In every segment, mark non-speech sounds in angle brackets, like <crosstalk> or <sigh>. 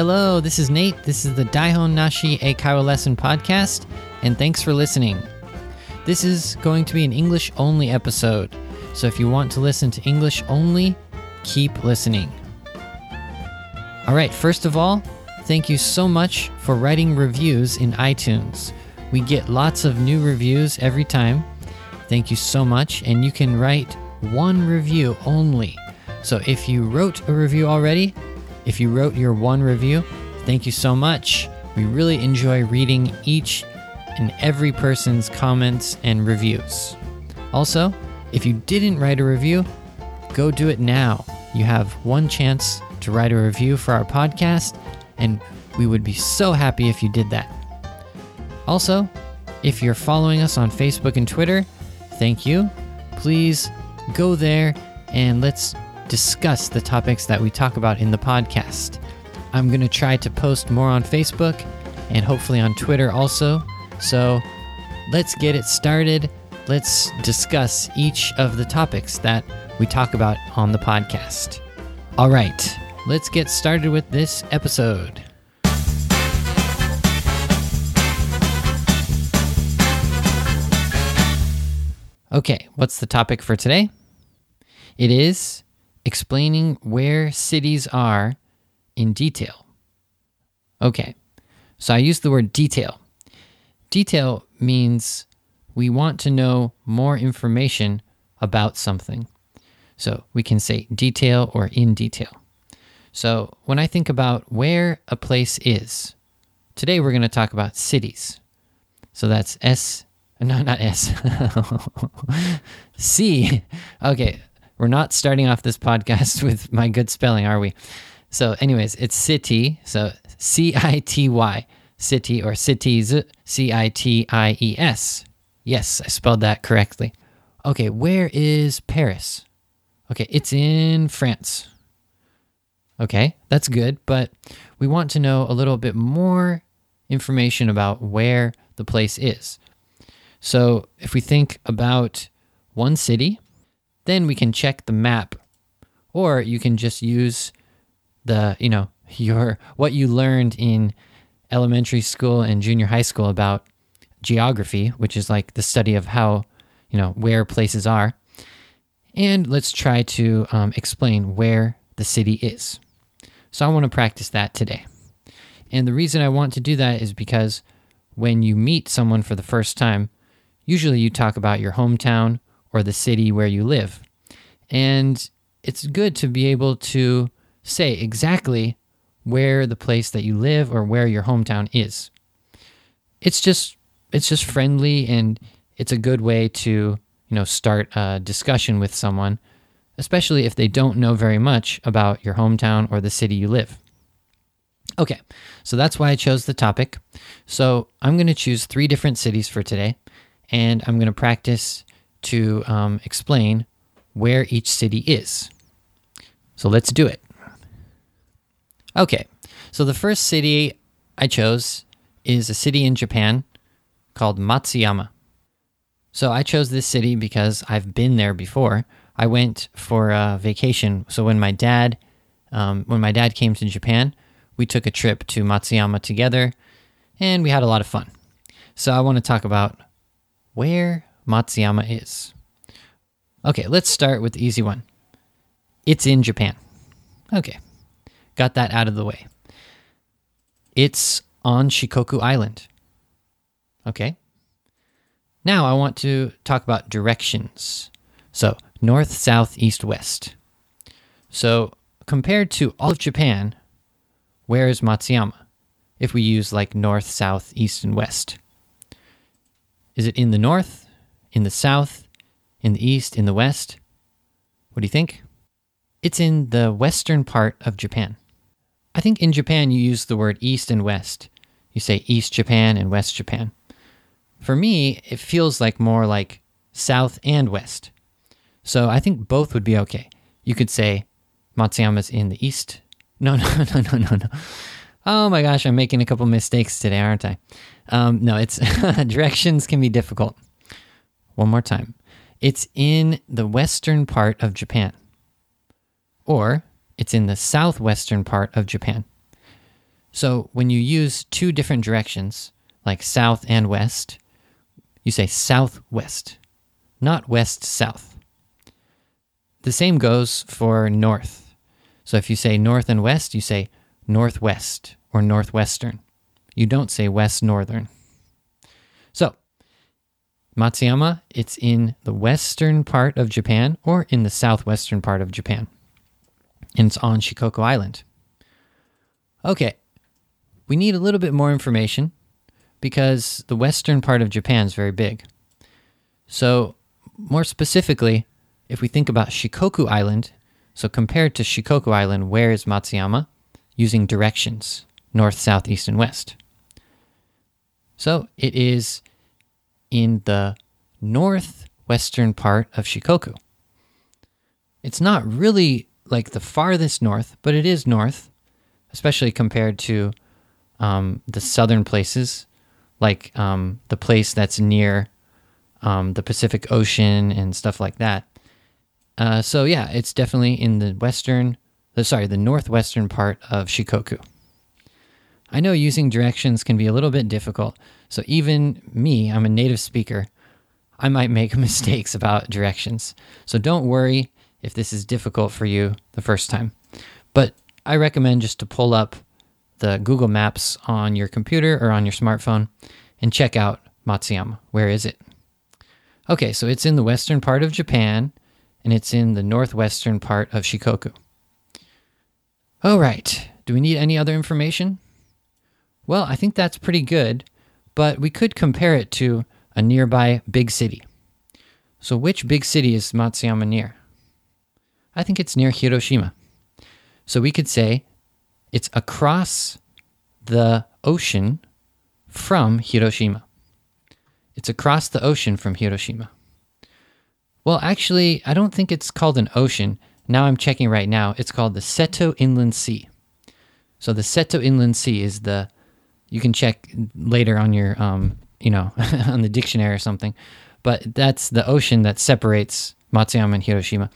Hello, this is Nate. This is the Daihon Nashi Eikaiwa Lesson podcast, and thanks for listening. This is going to be an English only episode, so if you want to listen to English only, keep listening. All right, first of all, thank you so much for writing reviews in iTunes. We get lots of new reviews every time. Thank you so much, and you can write one review only. So if you wrote a review already, if you wrote your one review, thank you so much. We really enjoy reading each and every person's comments and reviews. Also, if you didn't write a review, go do it now. You have one chance to write a review for our podcast, and we would be so happy if you did that. Also, if you're following us on Facebook and Twitter, thank you. Please go there and let's discuss the topics that we talk about in the podcast. I'm going to try to post more on Facebook and hopefully on Twitter also. So let's get it started. Let's discuss each of the topics that we talk about on the podcast. All right, let's get started with this episode. Okay, what's the topic for today? It is explaining where cities are in detail. Okay, so I use the word detail. Detail means we want to know more information about something. So we can say detail or in detail. So when I think about where a place is, today we're going to talk about cities. So that's S, no, not S, <laughs> C. Okay, we're not starting off this podcast <laughs> with my good spelling, are we? So, anyways, it's city. So, C I T Y, city or cities, C I T I E S. Yes, I spelled that correctly. Okay, where is Paris? Okay, it's in France. Okay, that's good, but we want to know a little bit more information about where the place is. So, if we think about one city, then we can check the map. Or you can just use the you know <laughs> your what you learned in elementary school and junior high school about geography which is like the study of how you know where places are. And let's try to um, explain where the city is. So i want to practice that today. And the reason i want to do that is because when you meet someone for the first time usually you talk about your hometown or the city where you live. And it's good to be able to say exactly where the place that you live or where your hometown is. It's just it's just friendly and it's a good way to, you know, start a discussion with someone, especially if they don't know very much about your hometown or the city you live. Okay, so that's why I chose the topic. So I'm going to choose three different cities for today, and I'm going to practice to um, explain where each city is. So let's do it. Okay, so the first city I chose is a city in Japan called Matsuyama. So I chose this city because I've been there before. I went for a vacation. So when my dad, um, when my dad came to Japan, we took a trip to Matsuyama together, and we had a lot of fun. So I want to talk about where Matsuyama is. Okay, let's start with the easy one. It's in Japan. Okay, got that out of the way. It's on Shikoku Island. Okay. Now I want to talk about directions. So, north, south, east, west. So, compared to all of Japan, where is Matsuyama? If we use like north, south, east, and west. Is it in the north, in the south, in the east, in the west? What do you think? It's in the western part of Japan. I think in Japan you use the word east and west. You say East Japan and West Japan. For me, it feels like more like south and west. So I think both would be okay. You could say Matsuyama's in the east. No, <laughs> no, no, no, no, no. Oh my gosh, I'm making a couple mistakes today, aren't I? Um, no, it's <laughs> directions can be difficult. One more time. It's in the western part of Japan. Or it's in the southwestern part of Japan. So when you use two different directions, like south and west, you say southwest, not west south. The same goes for north. So if you say north and west, you say northwest or northwestern. You don't say west northern. So, Matsuyama, it's in the western part of Japan or in the southwestern part of Japan. And it's on Shikoku Island. Okay, we need a little bit more information because the western part of Japan is very big. So, more specifically, if we think about Shikoku Island, so compared to Shikoku Island, where is Matsuyama? Using directions north, south, east, and west. So it is in the northwestern part of Shikoku. It's not really like the farthest north, but it is north, especially compared to um, the southern places, like um, the place that's near um, the Pacific Ocean and stuff like that. Uh, so yeah, it's definitely in the western, the, sorry, the northwestern part of Shikoku. I know using directions can be a little bit difficult, so even me, I'm a native speaker, I might make <laughs> mistakes about directions. So don't worry if this is difficult for you the first time. But I recommend just to pull up the Google Maps on your computer or on your smartphone and check out Matsuyama. Where is it? Okay, so it's in the western part of Japan and it's in the northwestern part of Shikoku. All right, do we need any other information? Well, I think that's pretty good, but we could compare it to a nearby big city. So, which big city is Matsuyama near? I think it's near Hiroshima. So, we could say it's across the ocean from Hiroshima. It's across the ocean from Hiroshima. Well, actually, I don't think it's called an ocean. Now I'm checking right now. It's called the Seto Inland Sea. So the Seto Inland Sea is the you can check later on your um, you know <laughs> on the dictionary or something. But that's the ocean that separates matsuyama and hiroshima.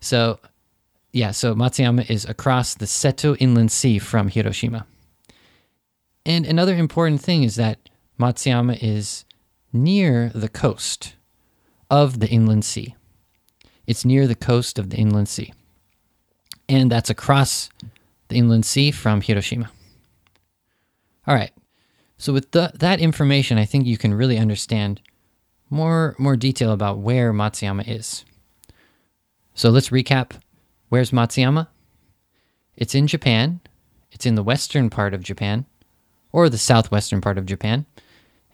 So yeah so matsuyama is across the seto inland sea from hiroshima. And another important thing is that matsuyama is near the coast of the inland sea. It's near the coast of the inland sea. And that's across the inland sea from hiroshima. All right so with the, that information, I think you can really understand more more detail about where Matsuyama is. So let's recap. Where's Matsuyama? It's in Japan. It's in the western part of Japan, or the southwestern part of Japan,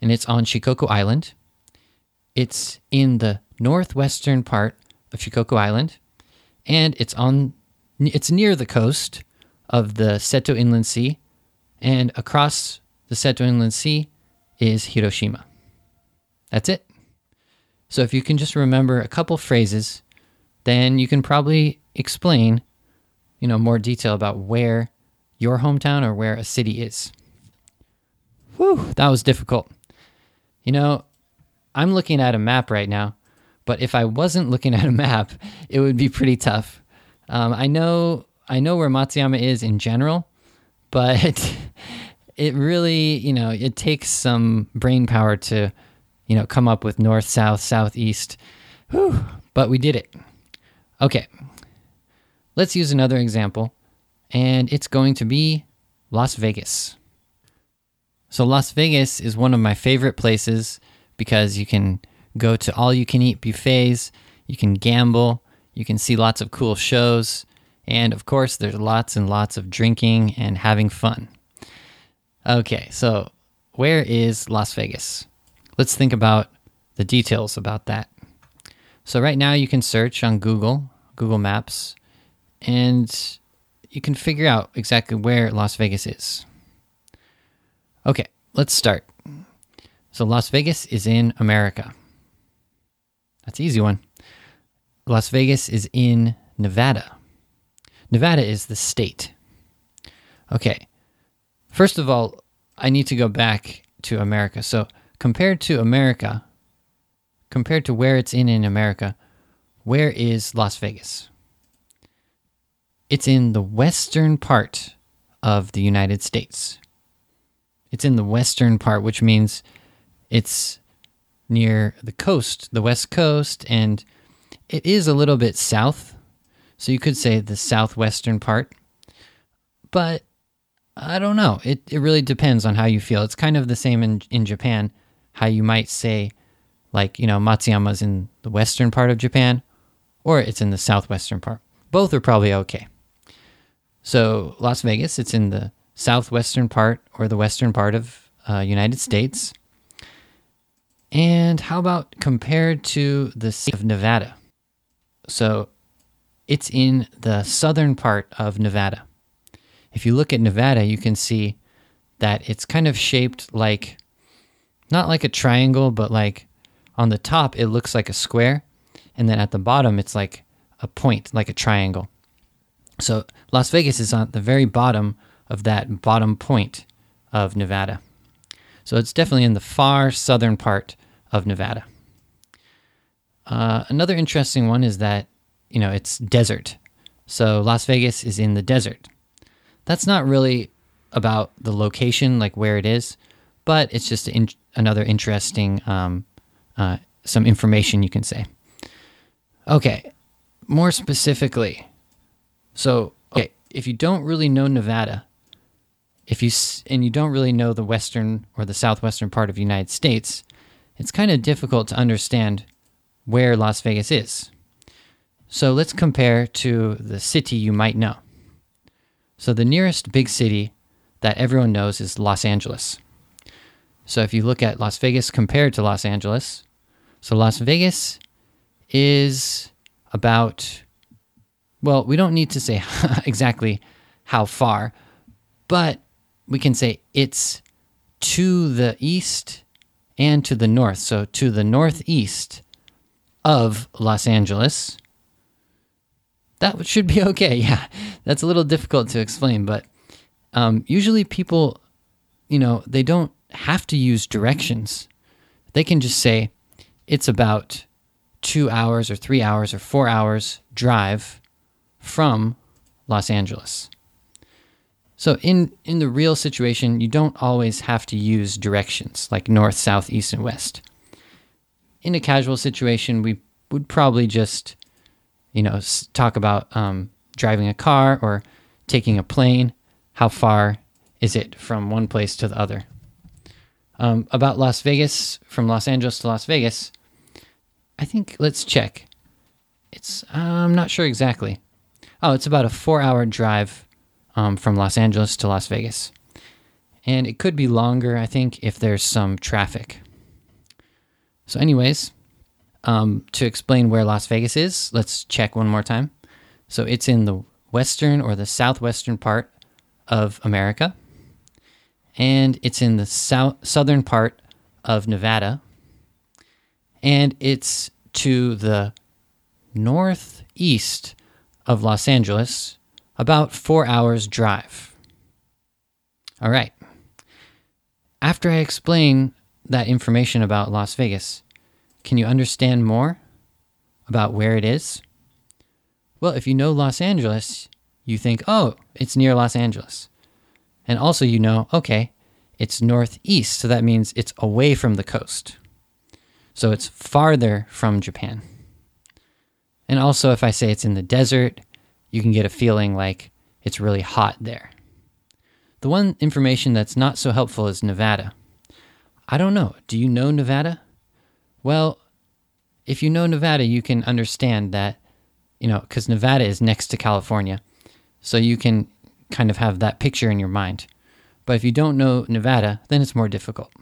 and it's on Shikoku Island. It's in the northwestern part of Shikoku Island, and it's on it's near the coast of the Seto Inland Sea, and across the Seto Inland Sea is Hiroshima. That's it. So if you can just remember a couple phrases, then you can probably explain, you know, more detail about where your hometown or where a city is. Whew, that was difficult. You know, I'm looking at a map right now, but if I wasn't looking at a map, <laughs> it would be pretty tough. Um, I know I know where Matsuyama is in general, but <laughs> it really, you know, it takes some brain power to, you know, come up with north, south, southeast. Whew, but we did it. Okay. Let's use another example, and it's going to be Las Vegas. So, Las Vegas is one of my favorite places because you can go to all you can eat buffets, you can gamble, you can see lots of cool shows, and of course, there's lots and lots of drinking and having fun. Okay, so where is Las Vegas? Let's think about the details about that. So, right now, you can search on Google, Google Maps, and you can figure out exactly where Las Vegas is. Okay, let's start. So, Las Vegas is in America. That's easy one. Las Vegas is in Nevada. Nevada is the state. Okay, First of all, I need to go back to America. So, compared to America, compared to where it's in in America, where is Las Vegas? It's in the western part of the United States. it's in the western part, which means it's near the coast, the west coast, and it is a little bit south. So you could say the southwestern part. But I don't know. It, it really depends on how you feel. It's kind of the same in, in Japan, how you might say, like, you know, Matsuyama's in the western part of Japan or it's in the southwestern part. Both are probably okay. So Las Vegas, it's in the southwestern part or the western part of uh, United States. And how about compared to the state of Nevada? So it's in the southern part of Nevada. If you look at Nevada, you can see that it's kind of shaped like not like a triangle, but like on the top, it looks like a square. And then at the bottom, it's like a point, like a triangle. So Las Vegas is on the very bottom of that bottom point of Nevada. So it's definitely in the far southern part of Nevada. Uh, another interesting one is that, you know, it's desert. So Las Vegas is in the desert. That's not really about the location, like where it is, but it's just in, another interesting, um, uh, some information you can say. Okay, more specifically. So, okay, if you don't really know Nevada, if you and you don't really know the western or the southwestern part of the United States, it's kind of difficult to understand where Las Vegas is. So let's compare to the city you might know. So the nearest big city that everyone knows is Los Angeles. So if you look at Las Vegas compared to Los Angeles, so Las Vegas is about well, we don't need to say <laughs> exactly how far, but we can say it's to the east and to the north. So to the northeast of Los Angeles. That should be <laughs> okay. Yeah, that's a little difficult to explain, but um, usually people, you know, they don't have to use directions. They can just say it's about two hours or three hours or four hours drive from Los Angeles. So in in the real situation, you don't always have to use directions like north, south, east, and west. In a casual situation, we would probably just, you know, talk about um, driving a car or taking a plane. How far is it from one place to the other? Um, about Las Vegas, from Los Angeles to Las Vegas, I think let's check. It's I'm not sure exactly. Oh, it's about a four-hour drive um, from Los Angeles to Las Vegas. And it could be longer, I think, if there's some traffic. So, anyways, um, to explain where Las Vegas is, let's check one more time. So, it's in the western or the southwestern part of America, and it's in the south southern part of Nevada, and it's to the northeast of Los Angeles about four hours drive. All right. After I explain that information about Las Vegas, can you understand more about where it is? Well, if you know Los Angeles, you think, oh, it's near Los Angeles. And also, you know, okay, it's northeast, so that means it's away from the coast. So it's farther from Japan. And also, if I say it's in the desert, you can get a feeling like it's really hot there. The one information that's not so helpful is Nevada. I don't know. Do you know Nevada? Well, if you know Nevada, you can understand that, you know, because Nevada is next to California. So you can kind of have that picture in your mind. But if you don't know Nevada, then it's more difficult.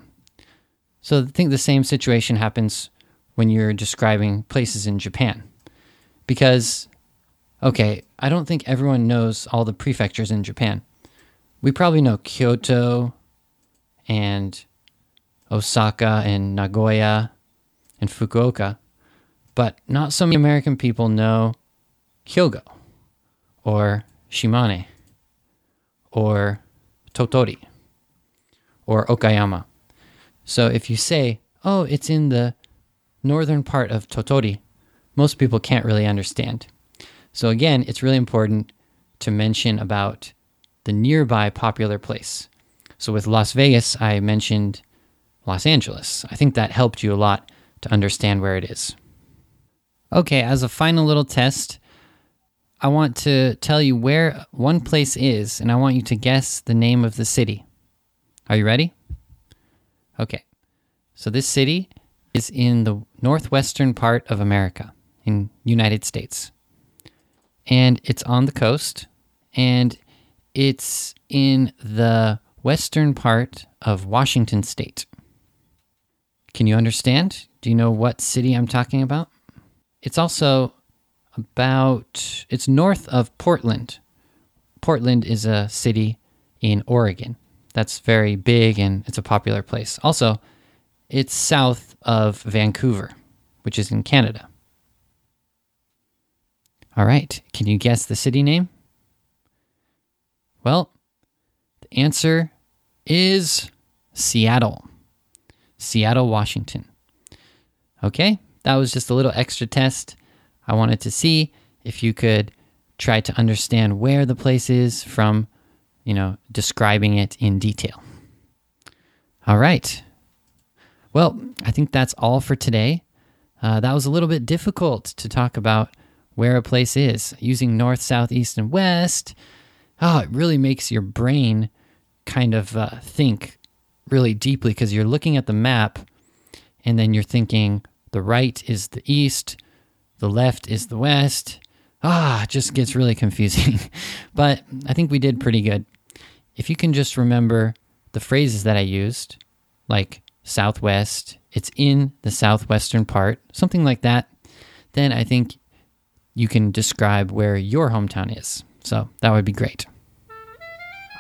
So I think the same situation happens when you're describing places in Japan. Because Okay, I don't think everyone knows all the prefectures in Japan. We probably know Kyoto and Osaka and Nagoya and Fukuoka, but not so many American people know Hyogo or Shimane or Tottori or Okayama. So if you say, oh, it's in the northern part of Tottori, most people can't really understand. So again, it's really important to mention about the nearby popular place. So with Las Vegas, I mentioned Los Angeles. I think that helped you a lot to understand where it is. Okay, as a final little test, I want to tell you where one place is, and I want you to guess the name of the city. Are you ready? Okay. So this city is in the northwestern part of America, in United States. And it's on the coast, and it's in the western part of Washington state. Can you understand? Do you know what city I'm talking about? It's also about it's north of Portland. Portland is a city in Oregon. That's very big and it's a popular place. Also, it's south of Vancouver, which is in Canada. All right, can you guess the city name? Well, the answer is Seattle. Seattle, Washington. Okay, that was just a little extra test. I wanted to see if you could try to understand where the place is from, you know, describing it in detail. All right. Well, I think that's all for today. Uh, that was a little bit difficult to talk about where a place is using north, south, east, and west. Oh, it really makes your brain kind of uh, think really deeply because you're looking at the map and then you're thinking the right is the east, the left is the west. Ah, it just gets really confusing. <laughs> but I think we did pretty good. If you can just remember the phrases that I used, like southwest, it's in the southwestern part, something like that, then I think you can describe where your hometown is. So that would be great.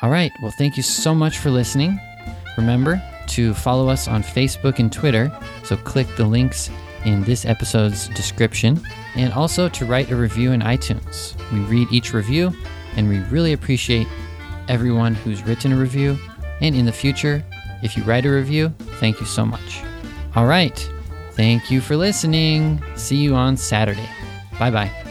All right. Well, thank you so much for listening. Remember to follow us on Facebook and Twitter. So click the links in this episode's description and also to write a review in iTunes. We read each review and we really appreciate everyone who's written a review. And in the future, if you write a review, thank you so much. All right. Thank you for listening. See you on Saturday. Bye bye.